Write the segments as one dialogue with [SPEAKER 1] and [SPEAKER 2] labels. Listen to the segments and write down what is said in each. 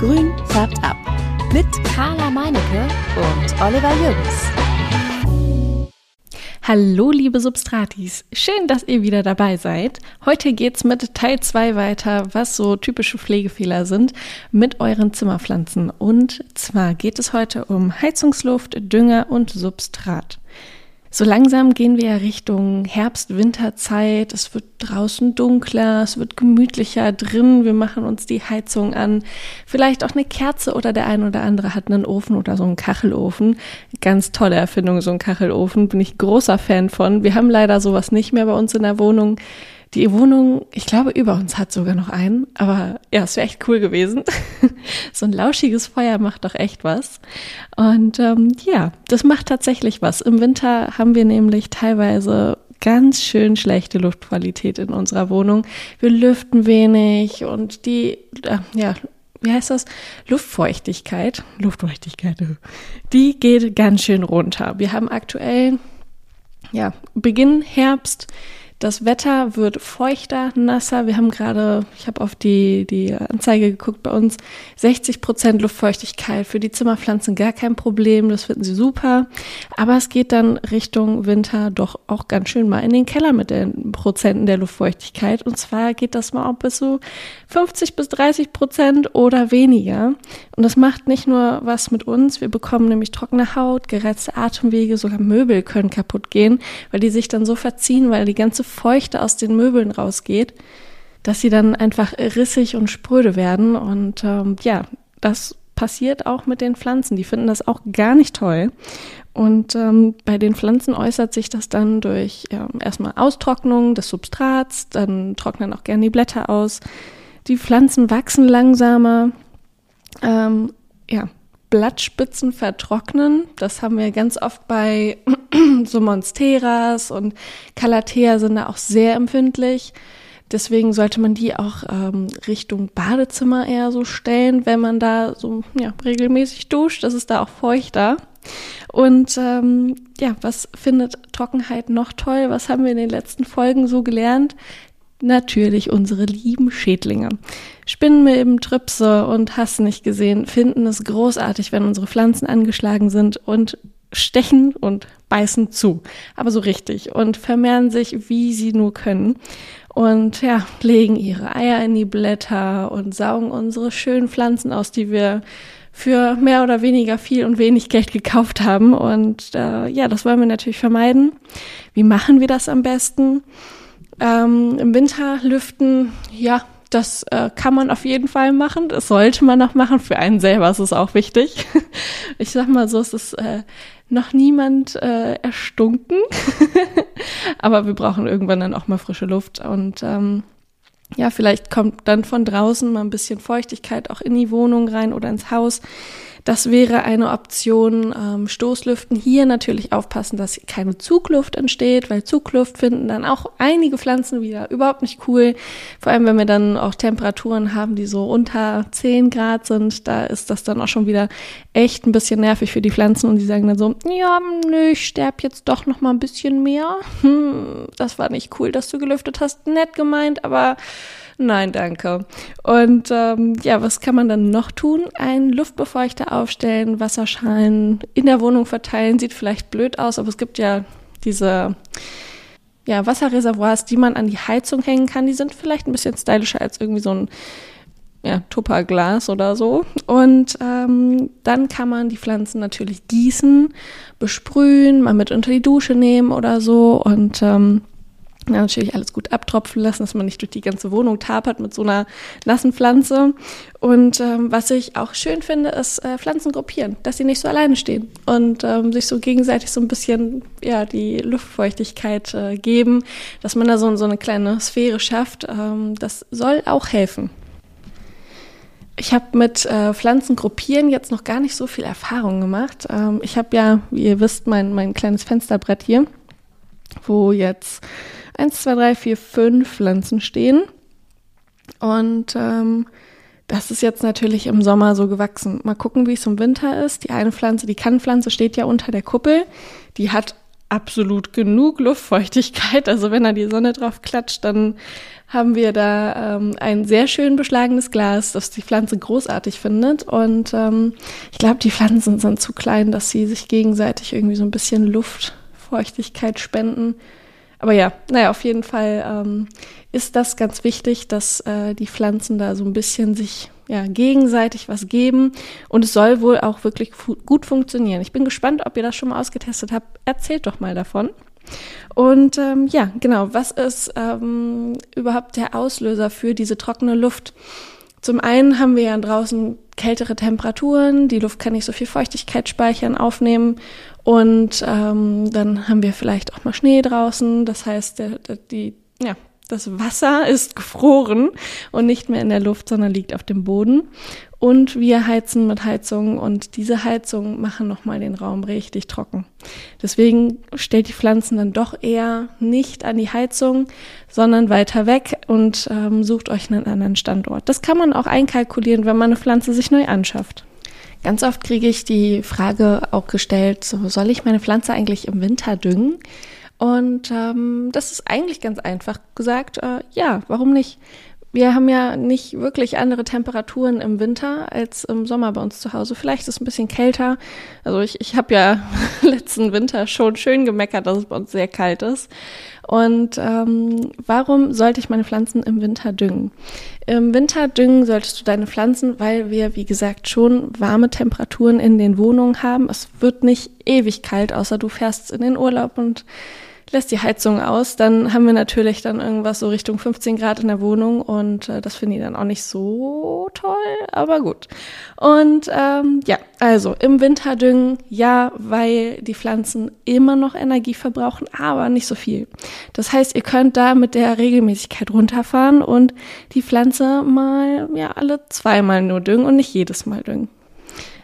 [SPEAKER 1] Grün färbt ab. Mit Carla Meinecke und Oliver Jürgens.
[SPEAKER 2] Hallo, liebe Substratis. Schön, dass ihr wieder dabei seid. Heute geht's mit Teil 2 weiter, was so typische Pflegefehler sind mit euren Zimmerpflanzen. Und zwar geht es heute um Heizungsluft, Dünger und Substrat. So langsam gehen wir ja Richtung Herbst-Winterzeit. Es wird draußen dunkler, es wird gemütlicher drin. Wir machen uns die Heizung an. Vielleicht auch eine Kerze oder der ein oder andere hat einen Ofen oder so einen Kachelofen. Ganz tolle Erfindung, so ein Kachelofen. Bin ich großer Fan von. Wir haben leider sowas nicht mehr bei uns in der Wohnung. Die Wohnung, ich glaube, über uns hat sogar noch einen, aber ja, es wäre echt cool gewesen. so ein lauschiges Feuer macht doch echt was. Und ähm, ja, das macht tatsächlich was. Im Winter haben wir nämlich teilweise ganz schön schlechte Luftqualität in unserer Wohnung. Wir lüften wenig und die, äh, ja, wie heißt das? Luftfeuchtigkeit, Luftfeuchtigkeit, die geht ganz schön runter. Wir haben aktuell, ja, Beginn Herbst, das Wetter wird feuchter, nasser. Wir haben gerade, ich habe auf die, die Anzeige geguckt bei uns, 60 Prozent Luftfeuchtigkeit. Für die Zimmerpflanzen gar kein Problem, das finden sie super. Aber es geht dann Richtung Winter doch auch ganz schön mal in den Keller mit den Prozenten der Luftfeuchtigkeit. Und zwar geht das mal auch bis so 50 bis 30 Prozent oder weniger. Und das macht nicht nur was mit uns. Wir bekommen nämlich trockene Haut, gereizte Atemwege, sogar Möbel können kaputt gehen, weil die sich dann so verziehen, weil die ganze Feuchte aus den Möbeln rausgeht, dass sie dann einfach rissig und spröde werden. Und ähm, ja, das passiert auch mit den Pflanzen. Die finden das auch gar nicht toll. Und ähm, bei den Pflanzen äußert sich das dann durch ähm, erstmal Austrocknung des Substrats, dann trocknen auch gerne die Blätter aus. Die Pflanzen wachsen langsamer. Ähm, ja, Blattspitzen vertrocknen. Das haben wir ganz oft bei so Monsteras und Calathea sind da auch sehr empfindlich. Deswegen sollte man die auch ähm, Richtung Badezimmer eher so stellen, wenn man da so ja, regelmäßig duscht. Das ist da auch feuchter. Und ähm, ja, was findet Trockenheit noch toll? Was haben wir in den letzten Folgen so gelernt? Natürlich unsere lieben Schädlinge. Spinnenmilben, Trüpse und hast nicht gesehen, finden es großartig, wenn unsere Pflanzen angeschlagen sind und stechen und beißen zu. Aber so richtig und vermehren sich, wie sie nur können. Und ja, legen ihre Eier in die Blätter und saugen unsere schönen Pflanzen aus, die wir für mehr oder weniger viel und wenig Geld gekauft haben. Und äh, ja, das wollen wir natürlich vermeiden. Wie machen wir das am besten? Ähm, Im Winter lüften, ja, das äh, kann man auf jeden Fall machen. Das sollte man auch machen. Für einen selber ist es auch wichtig. Ich sag mal so, es ist äh, noch niemand äh, erstunken. Aber wir brauchen irgendwann dann auch mal frische Luft. Und ähm, ja, vielleicht kommt dann von draußen mal ein bisschen Feuchtigkeit auch in die Wohnung rein oder ins Haus. Das wäre eine Option. Ähm, Stoßlüften hier natürlich aufpassen, dass keine Zugluft entsteht, weil Zugluft finden dann auch einige Pflanzen wieder überhaupt nicht cool. Vor allem, wenn wir dann auch Temperaturen haben, die so unter 10 Grad sind, da ist das dann auch schon wieder echt ein bisschen nervig für die Pflanzen und die sagen dann so, ja, nö, ich sterb jetzt doch noch mal ein bisschen mehr. Hm, das war nicht cool, dass du gelüftet hast. Nett gemeint, aber Nein, danke. Und ähm, ja, was kann man dann noch tun? Ein Luftbefeuchter aufstellen, Wasserschalen in der Wohnung verteilen. Sieht vielleicht blöd aus, aber es gibt ja diese ja, Wasserreservoirs, die man an die Heizung hängen kann. Die sind vielleicht ein bisschen stylischer als irgendwie so ein ja, Tupperglas oder so. Und ähm, dann kann man die Pflanzen natürlich gießen, besprühen, mal mit unter die Dusche nehmen oder so. Und ähm, ja, natürlich alles gut abtropfen lassen, dass man nicht durch die ganze Wohnung tapert mit so einer nassen Pflanze. Und ähm, was ich auch schön finde, ist äh, Pflanzen gruppieren, dass sie nicht so alleine stehen und ähm, sich so gegenseitig so ein bisschen ja die Luftfeuchtigkeit äh, geben, dass man da so, so eine kleine Sphäre schafft. Ähm, das soll auch helfen. Ich habe mit äh, Pflanzengruppieren jetzt noch gar nicht so viel Erfahrung gemacht. Ähm, ich habe ja, wie ihr wisst, mein, mein kleines Fensterbrett hier, wo jetzt 1, 2, 3, 4, 5 Pflanzen stehen. Und ähm, das ist jetzt natürlich im Sommer so gewachsen. Mal gucken, wie es im Winter ist. Die eine Pflanze, die Kannpflanze, steht ja unter der Kuppel. Die hat absolut genug Luftfeuchtigkeit. Also wenn da die Sonne drauf klatscht, dann haben wir da ähm, ein sehr schön beschlagenes Glas, das die Pflanze großartig findet. Und ähm, ich glaube, die Pflanzen sind zu klein, dass sie sich gegenseitig irgendwie so ein bisschen Luftfeuchtigkeit spenden. Aber ja, naja, auf jeden Fall ähm, ist das ganz wichtig, dass äh, die Pflanzen da so ein bisschen sich ja, gegenseitig was geben. Und es soll wohl auch wirklich fu gut funktionieren. Ich bin gespannt, ob ihr das schon mal ausgetestet habt. Erzählt doch mal davon. Und ähm, ja, genau, was ist ähm, überhaupt der Auslöser für diese trockene Luft? Zum einen haben wir ja draußen kältere Temperaturen, die Luft kann nicht so viel Feuchtigkeit speichern, aufnehmen und ähm, dann haben wir vielleicht auch mal Schnee draußen. Das heißt, der, der, die, ja, das Wasser ist gefroren und nicht mehr in der Luft, sondern liegt auf dem Boden. Und wir heizen mit Heizung und diese Heizungen machen nochmal den Raum richtig trocken. Deswegen stellt die Pflanzen dann doch eher nicht an die Heizung, sondern weiter weg und ähm, sucht euch einen anderen Standort. Das kann man auch einkalkulieren, wenn man eine Pflanze sich neu anschafft. Ganz oft kriege ich die Frage auch gestellt, so, soll ich meine Pflanze eigentlich im Winter düngen? Und ähm, das ist eigentlich ganz einfach gesagt, äh, ja, warum nicht? Wir haben ja nicht wirklich andere Temperaturen im Winter als im Sommer bei uns zu Hause. Vielleicht ist es ein bisschen kälter. Also ich, ich habe ja letzten Winter schon schön gemeckert, dass es bei uns sehr kalt ist. Und ähm, warum sollte ich meine Pflanzen im Winter düngen? Im Winter düngen solltest du deine Pflanzen, weil wir, wie gesagt, schon warme Temperaturen in den Wohnungen haben. Es wird nicht ewig kalt, außer du fährst in den Urlaub und lässt die Heizung aus, dann haben wir natürlich dann irgendwas so Richtung 15 Grad in der Wohnung und äh, das finde ich dann auch nicht so toll, aber gut. Und ähm, ja, also im Winter düngen, ja, weil die Pflanzen immer noch Energie verbrauchen, aber nicht so viel. Das heißt, ihr könnt da mit der Regelmäßigkeit runterfahren und die Pflanze mal, ja, alle zweimal nur düngen und nicht jedes Mal düngen.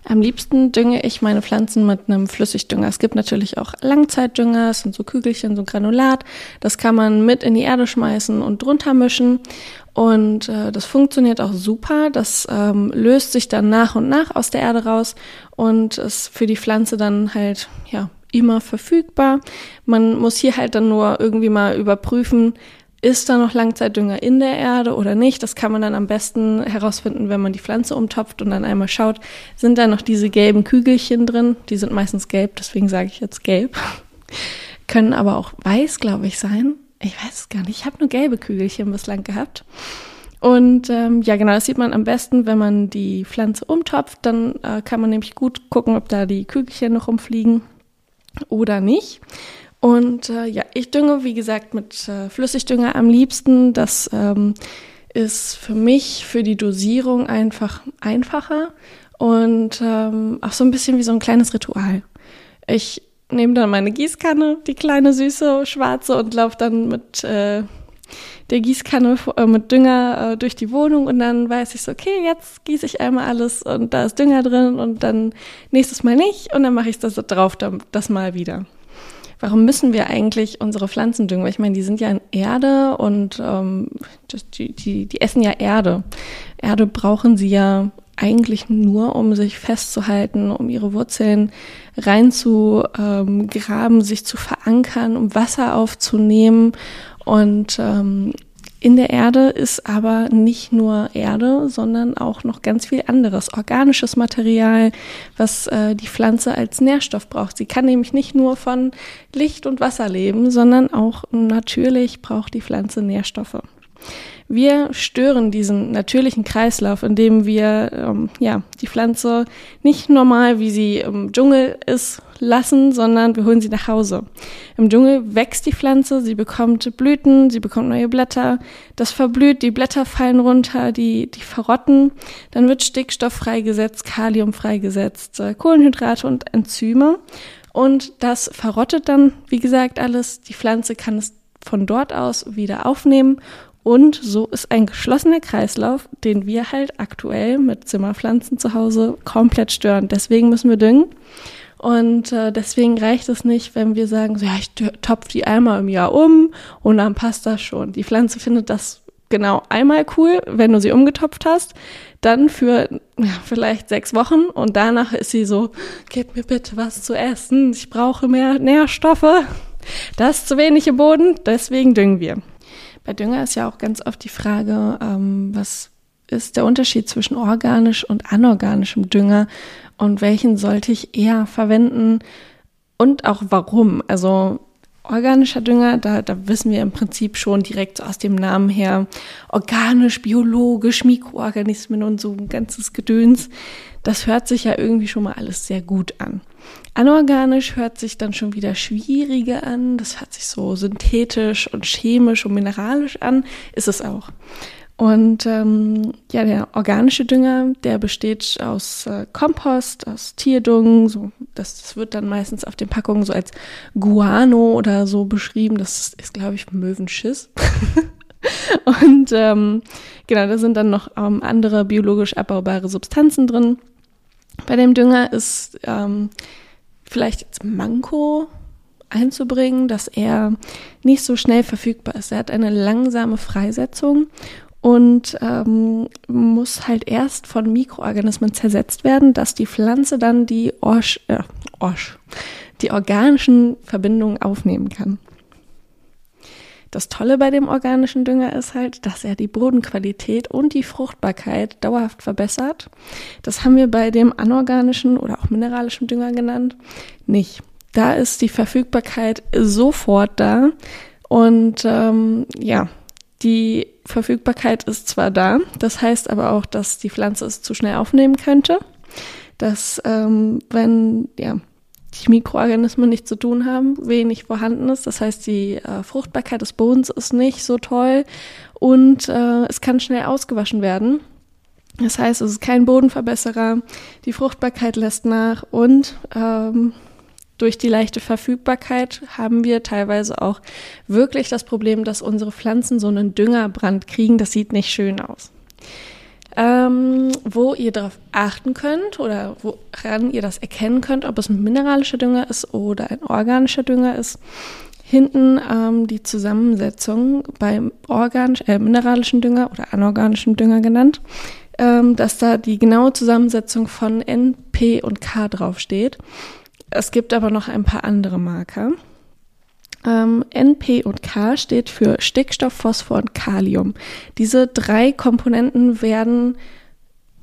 [SPEAKER 2] Am liebsten dünge ich meine Pflanzen mit einem Flüssigdünger. Es gibt natürlich auch Langzeitdünger, es sind so Kügelchen, so Granulat. Das kann man mit in die Erde schmeißen und drunter mischen. Und äh, das funktioniert auch super. Das ähm, löst sich dann nach und nach aus der Erde raus und ist für die Pflanze dann halt ja immer verfügbar. Man muss hier halt dann nur irgendwie mal überprüfen, ist da noch Langzeitdünger in der Erde oder nicht? Das kann man dann am besten herausfinden, wenn man die Pflanze umtopft und dann einmal schaut, sind da noch diese gelben Kügelchen drin? Die sind meistens gelb, deswegen sage ich jetzt gelb. Können aber auch weiß, glaube ich, sein. Ich weiß es gar nicht. Ich habe nur gelbe Kügelchen bislang gehabt. Und ähm, ja, genau, das sieht man am besten, wenn man die Pflanze umtopft. Dann äh, kann man nämlich gut gucken, ob da die Kügelchen noch rumfliegen oder nicht. Und äh, ja, ich dünge, wie gesagt, mit äh, Flüssigdünger am liebsten. Das ähm, ist für mich, für die Dosierung einfach einfacher und ähm, auch so ein bisschen wie so ein kleines Ritual. Ich nehme dann meine Gießkanne, die kleine süße schwarze, und laufe dann mit äh, der Gießkanne äh, mit Dünger äh, durch die Wohnung und dann weiß ich so, okay, jetzt gieße ich einmal alles und da ist Dünger drin und dann nächstes Mal nicht und dann mache ich das drauf, das mal wieder warum müssen wir eigentlich unsere Pflanzen düngen? Weil ich meine, die sind ja in Erde und ähm, die, die, die essen ja Erde. Erde brauchen sie ja eigentlich nur, um sich festzuhalten, um ihre Wurzeln reinzugraben, sich zu verankern, um Wasser aufzunehmen. Und ähm, in der Erde ist aber nicht nur Erde, sondern auch noch ganz viel anderes, organisches Material, was äh, die Pflanze als Nährstoff braucht. Sie kann nämlich nicht nur von Licht und Wasser leben, sondern auch natürlich braucht die Pflanze Nährstoffe. Wir stören diesen natürlichen Kreislauf, indem wir ähm, ja, die Pflanze nicht normal, wie sie im Dschungel ist, lassen, sondern wir holen sie nach Hause. Im Dschungel wächst die Pflanze, sie bekommt Blüten, sie bekommt neue Blätter, das verblüht, die Blätter fallen runter, die, die verrotten, dann wird Stickstoff freigesetzt, Kalium freigesetzt, äh, Kohlenhydrate und Enzyme. Und das verrottet dann, wie gesagt, alles. Die Pflanze kann es von dort aus wieder aufnehmen und so ist ein geschlossener Kreislauf, den wir halt aktuell mit Zimmerpflanzen zu Hause komplett stören. Deswegen müssen wir düngen. Und äh, deswegen reicht es nicht, wenn wir sagen, so, ja, ich topfe die einmal im Jahr um und dann passt das schon. Die Pflanze findet das genau einmal cool, wenn du sie umgetopft hast, dann für ja, vielleicht sechs Wochen und danach ist sie so, gib mir bitte was zu essen, ich brauche mehr Nährstoffe. Das ist zu wenig im Boden, deswegen düngen wir. Bei Dünger ist ja auch ganz oft die Frage, ähm, was ist der Unterschied zwischen organisch und anorganischem Dünger und welchen sollte ich eher verwenden und auch warum? Also organischer Dünger, da, da wissen wir im Prinzip schon direkt aus dem Namen her, organisch, biologisch, Mikroorganismen und so ein ganzes Gedöns. Das hört sich ja irgendwie schon mal alles sehr gut an. Anorganisch hört sich dann schon wieder schwieriger an. Das hört sich so synthetisch und chemisch und mineralisch an. Ist es auch. Und ähm, ja, der organische Dünger, der besteht aus äh, Kompost, aus Tierdung. So, das, das wird dann meistens auf den Packungen so als Guano oder so beschrieben. Das ist, glaube ich, Möwenschiss. Und ähm, genau, da sind dann noch ähm, andere biologisch abbaubare Substanzen drin. Bei dem Dünger ist ähm, vielleicht jetzt Manko einzubringen, dass er nicht so schnell verfügbar ist. Er hat eine langsame Freisetzung und ähm, muss halt erst von Mikroorganismen zersetzt werden, dass die Pflanze dann die Orsch, äh, Orsch, die organischen Verbindungen aufnehmen kann. Das Tolle bei dem organischen Dünger ist halt, dass er die Bodenqualität und die Fruchtbarkeit dauerhaft verbessert. Das haben wir bei dem anorganischen oder auch mineralischen Dünger genannt nicht. Da ist die Verfügbarkeit sofort da und ähm, ja, die Verfügbarkeit ist zwar da, das heißt aber auch, dass die Pflanze es zu schnell aufnehmen könnte, dass ähm, wenn ja die Mikroorganismen nichts zu tun haben, wenig vorhanden ist. Das heißt, die äh, Fruchtbarkeit des Bodens ist nicht so toll und äh, es kann schnell ausgewaschen werden. Das heißt, es ist kein Bodenverbesserer, die Fruchtbarkeit lässt nach und ähm, durch die leichte Verfügbarkeit haben wir teilweise auch wirklich das Problem, dass unsere Pflanzen so einen Düngerbrand kriegen. Das sieht nicht schön aus. Ähm, wo ihr darauf achten könnt oder woran ihr das erkennen könnt, ob es ein mineralischer Dünger ist oder ein organischer Dünger ist. Hinten ähm, die Zusammensetzung beim organisch, äh, mineralischen Dünger oder anorganischen Dünger genannt, ähm, dass da die genaue Zusammensetzung von N, P und K draufsteht. Es gibt aber noch ein paar andere Marker. Ähm, NP und K steht für Stickstoff, Phosphor und Kalium. Diese drei Komponenten werden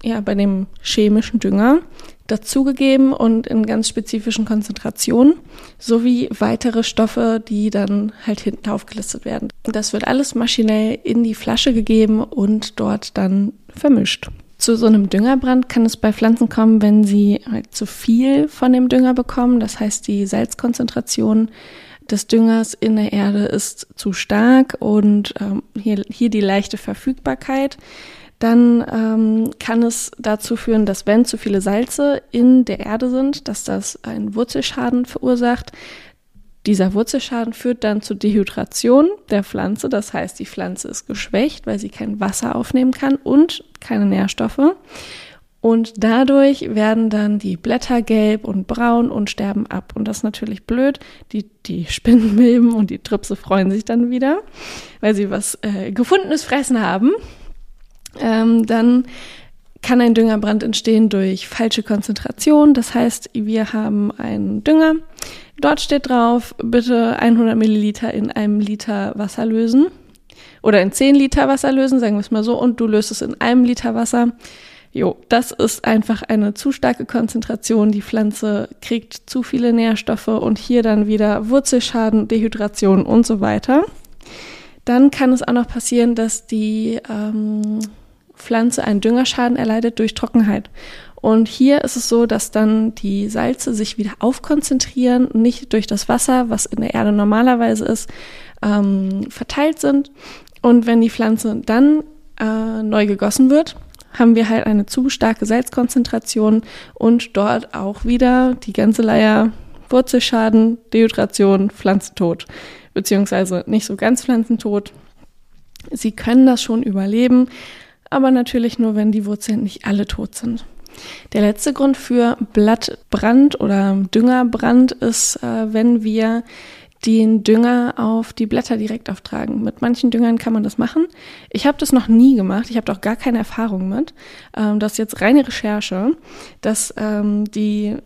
[SPEAKER 2] ja bei dem chemischen Dünger dazugegeben und in ganz spezifischen Konzentrationen sowie weitere Stoffe, die dann halt hinten aufgelistet werden. Das wird alles maschinell in die Flasche gegeben und dort dann vermischt. Zu so einem Düngerbrand kann es bei Pflanzen kommen, wenn sie halt zu viel von dem Dünger bekommen. Das heißt, die Salzkonzentration des Düngers in der Erde ist zu stark und ähm, hier, hier die leichte Verfügbarkeit. Dann ähm, kann es dazu führen, dass wenn zu viele Salze in der Erde sind, dass das einen Wurzelschaden verursacht. Dieser Wurzelschaden führt dann zur Dehydration der Pflanze. Das heißt, die Pflanze ist geschwächt, weil sie kein Wasser aufnehmen kann und keine Nährstoffe. Und dadurch werden dann die Blätter gelb und braun und sterben ab. Und das ist natürlich blöd. Die, die Spinnenmilben und die Tripse freuen sich dann wieder, weil sie was äh, gefundenes Fressen haben. Ähm, dann kann ein Düngerbrand entstehen durch falsche Konzentration. Das heißt, wir haben einen Dünger. Dort steht drauf, bitte 100 Milliliter in einem Liter Wasser lösen. Oder in 10 Liter Wasser lösen, sagen wir es mal so. Und du löst es in einem Liter Wasser. Jo, das ist einfach eine zu starke Konzentration. Die Pflanze kriegt zu viele Nährstoffe und hier dann wieder Wurzelschaden, Dehydration und so weiter. Dann kann es auch noch passieren, dass die ähm, Pflanze einen Düngerschaden erleidet durch Trockenheit. Und hier ist es so, dass dann die Salze sich wieder aufkonzentrieren, nicht durch das Wasser, was in der Erde normalerweise ist, ähm, verteilt sind. Und wenn die Pflanze dann äh, neu gegossen wird, haben wir halt eine zu starke Salzkonzentration und dort auch wieder die ganze Leier Wurzelschaden, Dehydration, Pflanzentod. Beziehungsweise nicht so ganz Pflanzentod. Sie können das schon überleben, aber natürlich nur, wenn die Wurzeln nicht alle tot sind. Der letzte Grund für Blattbrand oder Düngerbrand ist, äh, wenn wir den Dünger auf die Blätter direkt auftragen. Mit manchen Düngern kann man das machen. Ich habe das noch nie gemacht. Ich habe doch gar keine Erfahrung mit. Ähm, das ist jetzt reine Recherche, dass ähm, die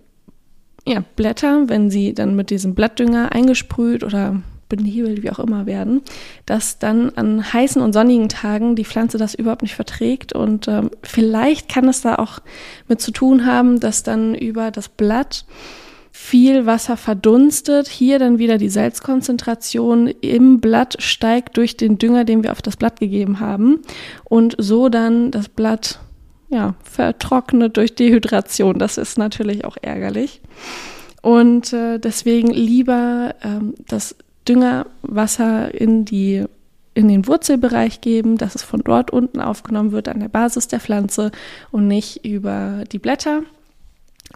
[SPEAKER 2] ja, Blätter, wenn sie dann mit diesem Blattdünger eingesprüht oder benebelt, wie auch immer werden, dass dann an heißen und sonnigen Tagen die Pflanze das überhaupt nicht verträgt. Und ähm, vielleicht kann es da auch mit zu tun haben, dass dann über das Blatt viel Wasser verdunstet, hier dann wieder die Salzkonzentration im Blatt steigt durch den Dünger, den wir auf das Blatt gegeben haben und so dann das Blatt ja, vertrocknet durch Dehydration. Das ist natürlich auch ärgerlich. Und äh, deswegen lieber ähm, das Düngerwasser in die in den Wurzelbereich geben, dass es von dort unten aufgenommen wird an der Basis der Pflanze und nicht über die Blätter.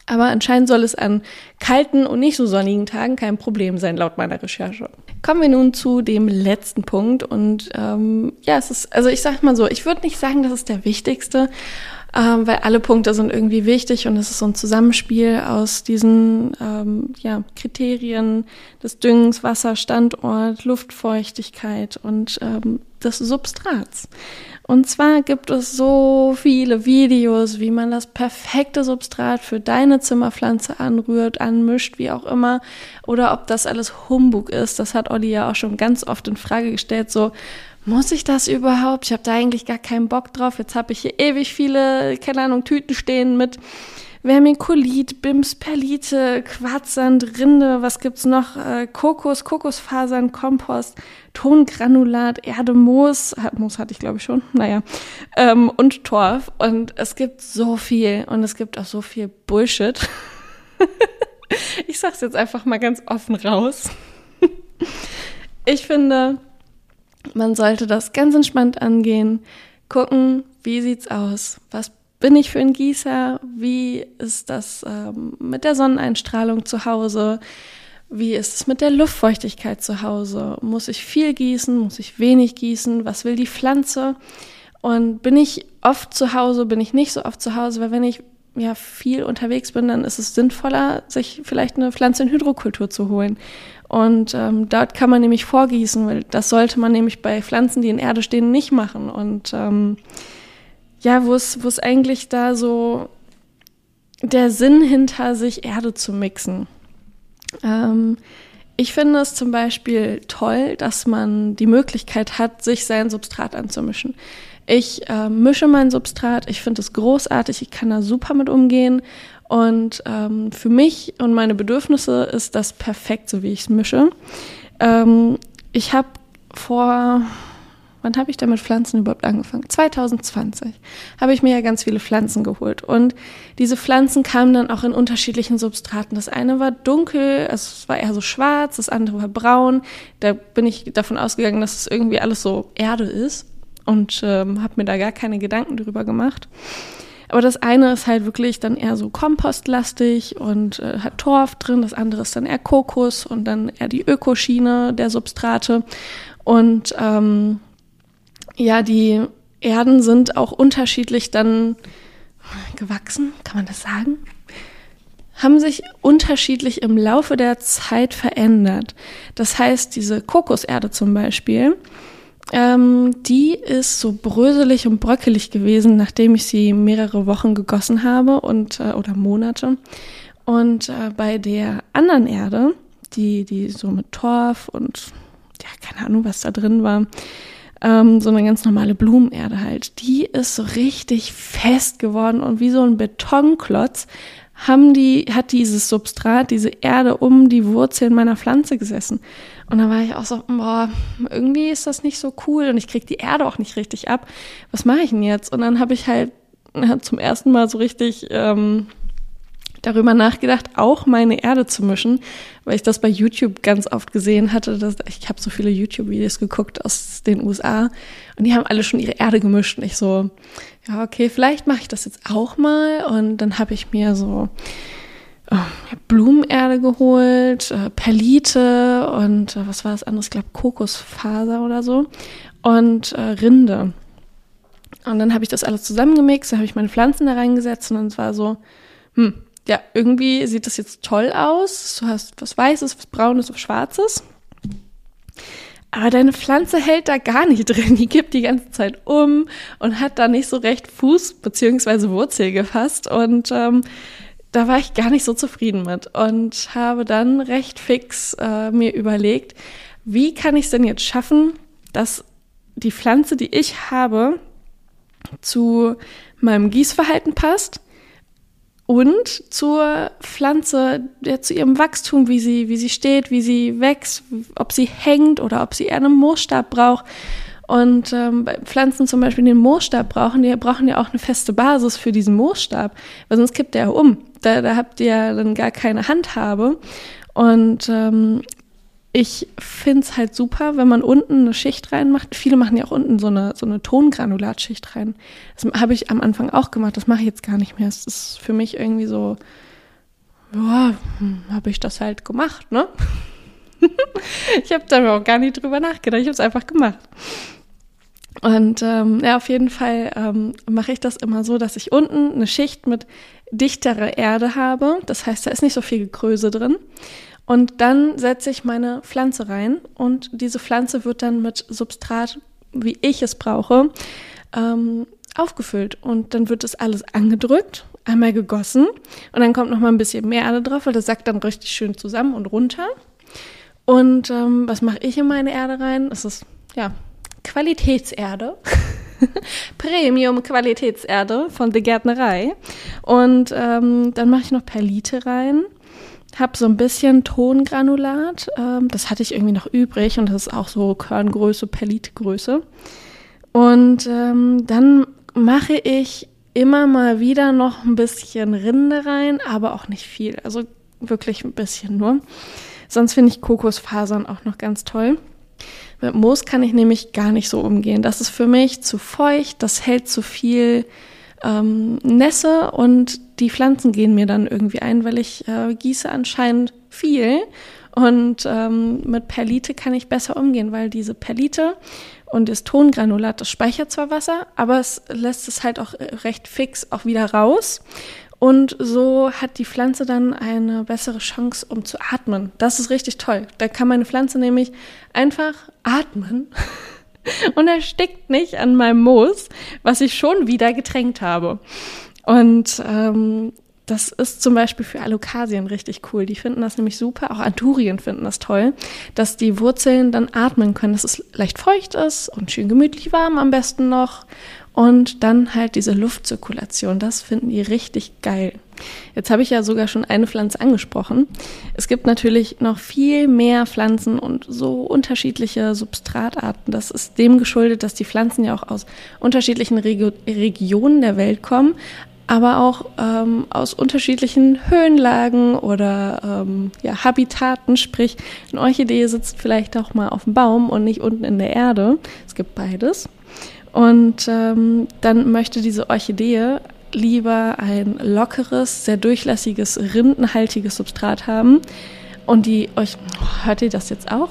[SPEAKER 2] Aber anscheinend soll es an kalten und nicht so sonnigen Tagen kein Problem sein, laut meiner Recherche. Kommen wir nun zu dem letzten Punkt. Und ähm, ja, es ist, also ich sag mal so, ich würde nicht sagen, das ist der wichtigste, ähm, weil alle Punkte sind irgendwie wichtig und es ist so ein Zusammenspiel aus diesen ähm, ja, Kriterien des Düngens, Wasser, Standort, Luftfeuchtigkeit und ähm, des Substrats. Und zwar gibt es so viele Videos, wie man das perfekte Substrat für deine Zimmerpflanze anrührt, anmischt, wie auch immer. Oder ob das alles Humbug ist. Das hat Olli ja auch schon ganz oft in Frage gestellt. So, muss ich das überhaupt? Ich habe da eigentlich gar keinen Bock drauf. Jetzt habe ich hier ewig viele, keine Ahnung, Tüten stehen mit Vermiculit, Bims, Perlite, Quarzsand, Rinde, was gibt's noch? Äh, Kokos, Kokosfasern, Kompost, Tongranulat, Erde, Moos, Moos hatte ich glaube ich schon, naja, ähm, und Torf. Und es gibt so viel und es gibt auch so viel Bullshit. ich sag's jetzt einfach mal ganz offen raus. ich finde, man sollte das ganz entspannt angehen, gucken, wie sieht's aus, was bin ich für ein Gießer, wie ist das ähm, mit der Sonneneinstrahlung zu Hause, wie ist es mit der Luftfeuchtigkeit zu Hause, muss ich viel gießen, muss ich wenig gießen, was will die Pflanze? Und bin ich oft zu Hause, bin ich nicht so oft zu Hause, weil wenn ich ja viel unterwegs bin, dann ist es sinnvoller, sich vielleicht eine Pflanze in Hydrokultur zu holen. Und ähm, dort kann man nämlich vorgießen, weil das sollte man nämlich bei Pflanzen, die in Erde stehen, nicht machen. Und ähm, ja, wo es eigentlich da so der Sinn hinter sich Erde zu mixen. Ähm, ich finde es zum Beispiel toll, dass man die Möglichkeit hat, sich sein Substrat anzumischen. Ich äh, mische mein Substrat, ich finde es großartig, ich kann da super mit umgehen und ähm, für mich und meine Bedürfnisse ist das perfekt, so wie ich es mische. Ähm, ich habe vor, wann habe ich da mit Pflanzen überhaupt angefangen? 2020 habe ich mir ja ganz viele Pflanzen geholt. Und diese Pflanzen kamen dann auch in unterschiedlichen Substraten. Das eine war dunkel, es war eher so schwarz, das andere war braun. Da bin ich davon ausgegangen, dass es irgendwie alles so Erde ist und ähm, habe mir da gar keine Gedanken drüber gemacht. Aber das eine ist halt wirklich dann eher so kompostlastig und äh, hat Torf drin, das andere ist dann eher Kokos und dann eher die Ökoschiene der Substrate. Und ähm, ja, die Erden sind auch unterschiedlich dann gewachsen, kann man das sagen? haben sich unterschiedlich im Laufe der Zeit verändert. Das heißt, diese Kokoserde zum Beispiel, ähm, die ist so bröselig und bröckelig gewesen, nachdem ich sie mehrere Wochen gegossen habe und äh, oder Monate. Und äh, bei der anderen Erde, die, die so mit Torf und ja, keine Ahnung, was da drin war, ähm, so eine ganz normale Blumenerde halt, die ist so richtig fest geworden und wie so ein Betonklotz haben die, hat dieses Substrat, diese Erde um die Wurzeln meiner Pflanze gesessen. Und dann war ich auch so, boah, irgendwie ist das nicht so cool und ich krieg die Erde auch nicht richtig ab. Was mache ich denn jetzt? Und dann habe ich halt zum ersten Mal so richtig ähm, darüber nachgedacht, auch meine Erde zu mischen, weil ich das bei YouTube ganz oft gesehen hatte. Dass, ich habe so viele YouTube-Videos geguckt aus den USA und die haben alle schon ihre Erde gemischt. Und ich so, ja, okay, vielleicht mache ich das jetzt auch mal. Und dann habe ich mir so Blumenerde geholt, äh, Perlite und äh, was war das andere? Ich glaube Kokosfaser oder so und äh, Rinde. Und dann habe ich das alles zusammengemixt, dann habe ich meine Pflanzen da reingesetzt und es war so, hm, ja, irgendwie sieht das jetzt toll aus. Du hast was Weißes, was Braunes, was Schwarzes. aber deine Pflanze hält da gar nicht drin. Die kippt die ganze Zeit um und hat da nicht so recht Fuß beziehungsweise Wurzel gefasst. Und ähm, da war ich gar nicht so zufrieden mit und habe dann recht fix äh, mir überlegt, wie kann ich es denn jetzt schaffen, dass die Pflanze, die ich habe, zu meinem Gießverhalten passt und zur Pflanze, ja, zu ihrem Wachstum, wie sie, wie sie steht, wie sie wächst, ob sie hängt oder ob sie eher einen Moorstab braucht. Und ähm, Pflanzen zum Beispiel den Moorstab brauchen, die brauchen ja auch eine feste Basis für diesen Moorstab, weil sonst kippt der um. Da, da habt ihr dann gar keine Handhabe. Und ähm, ich finde es halt super, wenn man unten eine Schicht reinmacht. Viele machen ja auch unten so eine, so eine Tongranulatschicht rein. Das habe ich am Anfang auch gemacht. Das mache ich jetzt gar nicht mehr. Es ist für mich irgendwie so, ja, hm, habe ich das halt gemacht, ne? ich habe da auch gar nicht drüber nachgedacht. Ich habe es einfach gemacht. Und ähm, ja, auf jeden Fall ähm, mache ich das immer so, dass ich unten eine Schicht mit dichterer Erde habe. Das heißt, da ist nicht so viel Gekröse drin. Und dann setze ich meine Pflanze rein und diese Pflanze wird dann mit Substrat, wie ich es brauche, ähm, aufgefüllt. Und dann wird das alles angedrückt, einmal gegossen und dann kommt noch mal ein bisschen mehr Erde drauf, weil das sackt dann richtig schön zusammen und runter. Und ähm, was mache ich in meine Erde rein? Das ist ja Qualitätserde. Premium-Qualitätserde von der Gärtnerei. Und ähm, dann mache ich noch Perlite rein habe so ein bisschen Tongranulat. Ähm, das hatte ich irgendwie noch übrig und das ist auch so Körngröße, Perlitgröße. Und ähm, dann mache ich immer mal wieder noch ein bisschen Rinde rein, aber auch nicht viel. Also wirklich ein bisschen nur. Sonst finde ich Kokosfasern auch noch ganz toll. Mit Moos kann ich nämlich gar nicht so umgehen. Das ist für mich zu feucht, das hält zu viel ähm, Nässe und die Pflanzen gehen mir dann irgendwie ein, weil ich äh, gieße anscheinend viel. Und ähm, mit Perlite kann ich besser umgehen, weil diese Perlite und das Tongranulat, das speichert zwar Wasser, aber es lässt es halt auch äh, recht fix auch wieder raus. Und so hat die Pflanze dann eine bessere Chance, um zu atmen. Das ist richtig toll. Da kann meine Pflanze nämlich einfach atmen und erstickt nicht an meinem Moos, was ich schon wieder getränkt habe. Und ähm, das ist zum Beispiel für Alokasien richtig cool. Die finden das nämlich super. Auch Anturien finden das toll, dass die Wurzeln dann atmen können, dass es leicht feucht ist und schön gemütlich warm am besten noch. Und dann halt diese Luftzirkulation. Das finden die richtig geil. Jetzt habe ich ja sogar schon eine Pflanze angesprochen. Es gibt natürlich noch viel mehr Pflanzen und so unterschiedliche Substratarten. Das ist dem geschuldet, dass die Pflanzen ja auch aus unterschiedlichen Regio Regionen der Welt kommen, aber auch ähm, aus unterschiedlichen Höhenlagen oder ähm, ja, Habitaten. Sprich, eine Orchidee sitzt vielleicht auch mal auf dem Baum und nicht unten in der Erde. Es gibt beides. Und ähm, dann möchte diese Orchidee lieber ein lockeres, sehr durchlässiges, rindenhaltiges Substrat haben. Und die euch, hört ihr das jetzt auch?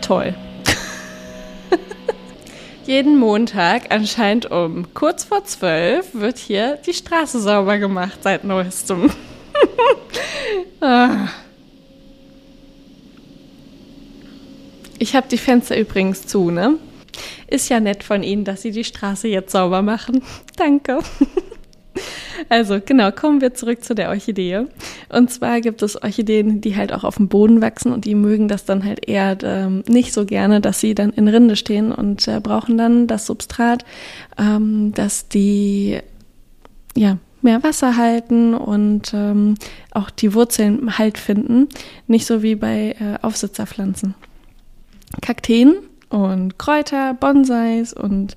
[SPEAKER 2] Toll. Jeden Montag, anscheinend um kurz vor zwölf, wird hier die Straße sauber gemacht seit neuestem. ah. Ich habe die Fenster übrigens zu, ne? Ist ja nett von Ihnen, dass Sie die Straße jetzt sauber machen. Danke. Also genau, kommen wir zurück zu der Orchidee. Und zwar gibt es Orchideen, die halt auch auf dem Boden wachsen und die mögen das dann halt eher ähm, nicht so gerne, dass sie dann in Rinde stehen und äh, brauchen dann das Substrat, ähm, dass die ja mehr Wasser halten und ähm, auch die Wurzeln Halt finden. Nicht so wie bei äh, Aufsitzerpflanzen. Kakteen und Kräuter, Bonsais und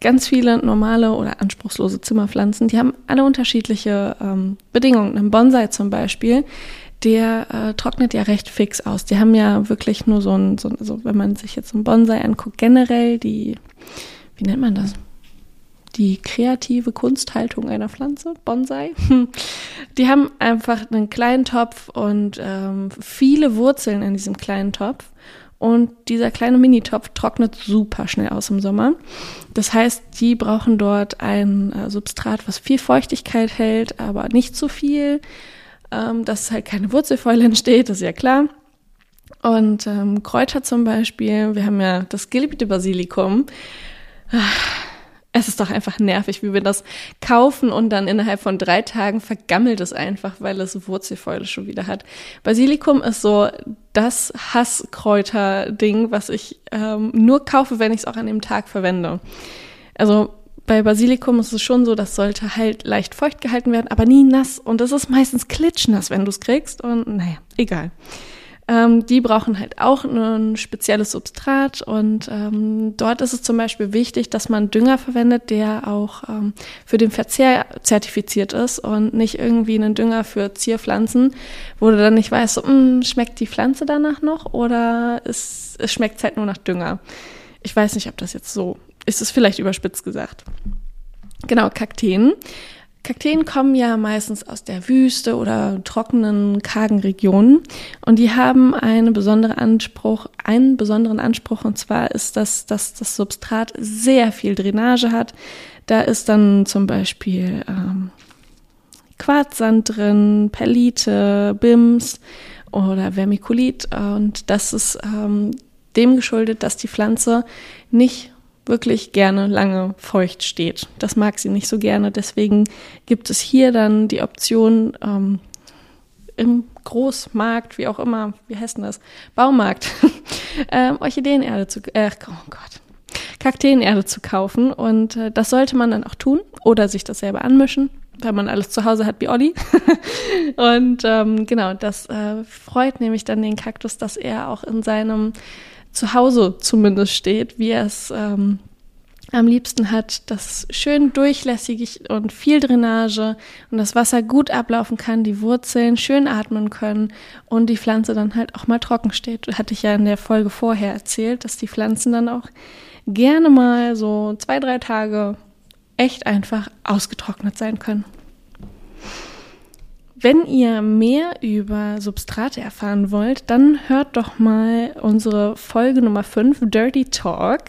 [SPEAKER 2] ganz viele normale oder anspruchslose Zimmerpflanzen, die haben alle unterschiedliche ähm, Bedingungen. Ein Bonsai zum Beispiel, der äh, trocknet ja recht fix aus. Die haben ja wirklich nur so ein, so, also wenn man sich jetzt einen Bonsai anguckt, generell die, wie nennt man das? Die kreative Kunsthaltung einer Pflanze, Bonsai. Die haben einfach einen kleinen Topf und ähm, viele Wurzeln in diesem kleinen Topf. Und dieser kleine Minitopf trocknet super schnell aus im Sommer. Das heißt, die brauchen dort ein äh, Substrat, was viel Feuchtigkeit hält, aber nicht zu viel, ähm, dass halt keine Wurzelfäule entsteht, ist ja klar. Und ähm, Kräuter zum Beispiel, wir haben ja das geliebte Basilikum. Es ist doch einfach nervig, wie wir das kaufen und dann innerhalb von drei Tagen vergammelt es einfach, weil es Wurzelfäule schon wieder hat. Basilikum ist so das Hasskräuter-Ding, was ich ähm, nur kaufe, wenn ich es auch an dem Tag verwende. Also bei Basilikum ist es schon so, das sollte halt leicht feucht gehalten werden, aber nie nass. Und es ist meistens klitschnass, wenn du es kriegst. Und naja, egal. Ähm, die brauchen halt auch ein spezielles Substrat und ähm, dort ist es zum Beispiel wichtig, dass man Dünger verwendet, der auch ähm, für den Verzehr zertifiziert ist und nicht irgendwie einen Dünger für Zierpflanzen, wo du dann nicht weißt, mh, hm, schmeckt die Pflanze danach noch oder es, es schmeckt halt nur nach Dünger. Ich weiß nicht, ob das jetzt so ist, es vielleicht überspitzt gesagt. Genau, Kakteen Kakteen kommen ja meistens aus der Wüste oder trockenen, kargen Regionen und die haben einen besonderen Anspruch, einen besonderen Anspruch und zwar ist das, dass das Substrat sehr viel Drainage hat. Da ist dann zum Beispiel ähm, Quarzsand drin, Perlite, Bims oder Vermiculit und das ist ähm, dem geschuldet, dass die Pflanze nicht wirklich gerne lange feucht steht. Das mag sie nicht so gerne. Deswegen gibt es hier dann die Option ähm, im Großmarkt, wie auch immer, wie heißt denn das? Baumarkt, ähm, Orchideenerde zu, äh, oh Gott, Kakteenerde zu kaufen. Und äh, das sollte man dann auch tun oder sich das selber anmischen, weil man alles zu Hause hat wie Olli. und ähm, genau, das äh, freut nämlich dann den Kaktus, dass er auch in seinem zu Hause zumindest steht, wie er es ähm, am liebsten hat, dass schön durchlässig und viel Drainage und das Wasser gut ablaufen kann, die Wurzeln schön atmen können und die Pflanze dann halt auch mal trocken steht. Hatte ich ja in der Folge vorher erzählt, dass die Pflanzen dann auch gerne mal so zwei, drei Tage echt einfach ausgetrocknet sein können. Wenn ihr mehr über Substrate erfahren wollt, dann hört doch mal unsere Folge Nummer 5, Dirty Talk.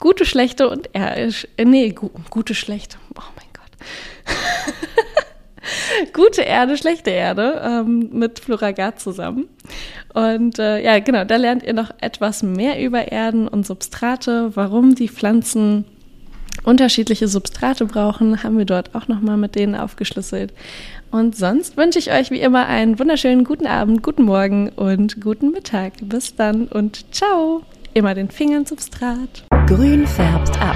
[SPEAKER 2] Gute, schlechte und äh, nee, gu gute, schlechte. Oh mein Gott. gute Erde, schlechte Erde ähm, mit Floragat zusammen. Und äh, ja, genau, da lernt ihr noch etwas mehr über Erden und Substrate, warum die Pflanzen unterschiedliche Substrate brauchen, haben wir dort auch nochmal mit denen aufgeschlüsselt. Und sonst wünsche ich euch wie immer einen wunderschönen guten Abend, guten Morgen und guten Mittag. Bis dann und ciao. Immer den Fingern Substrat.
[SPEAKER 1] Grün färbt ab.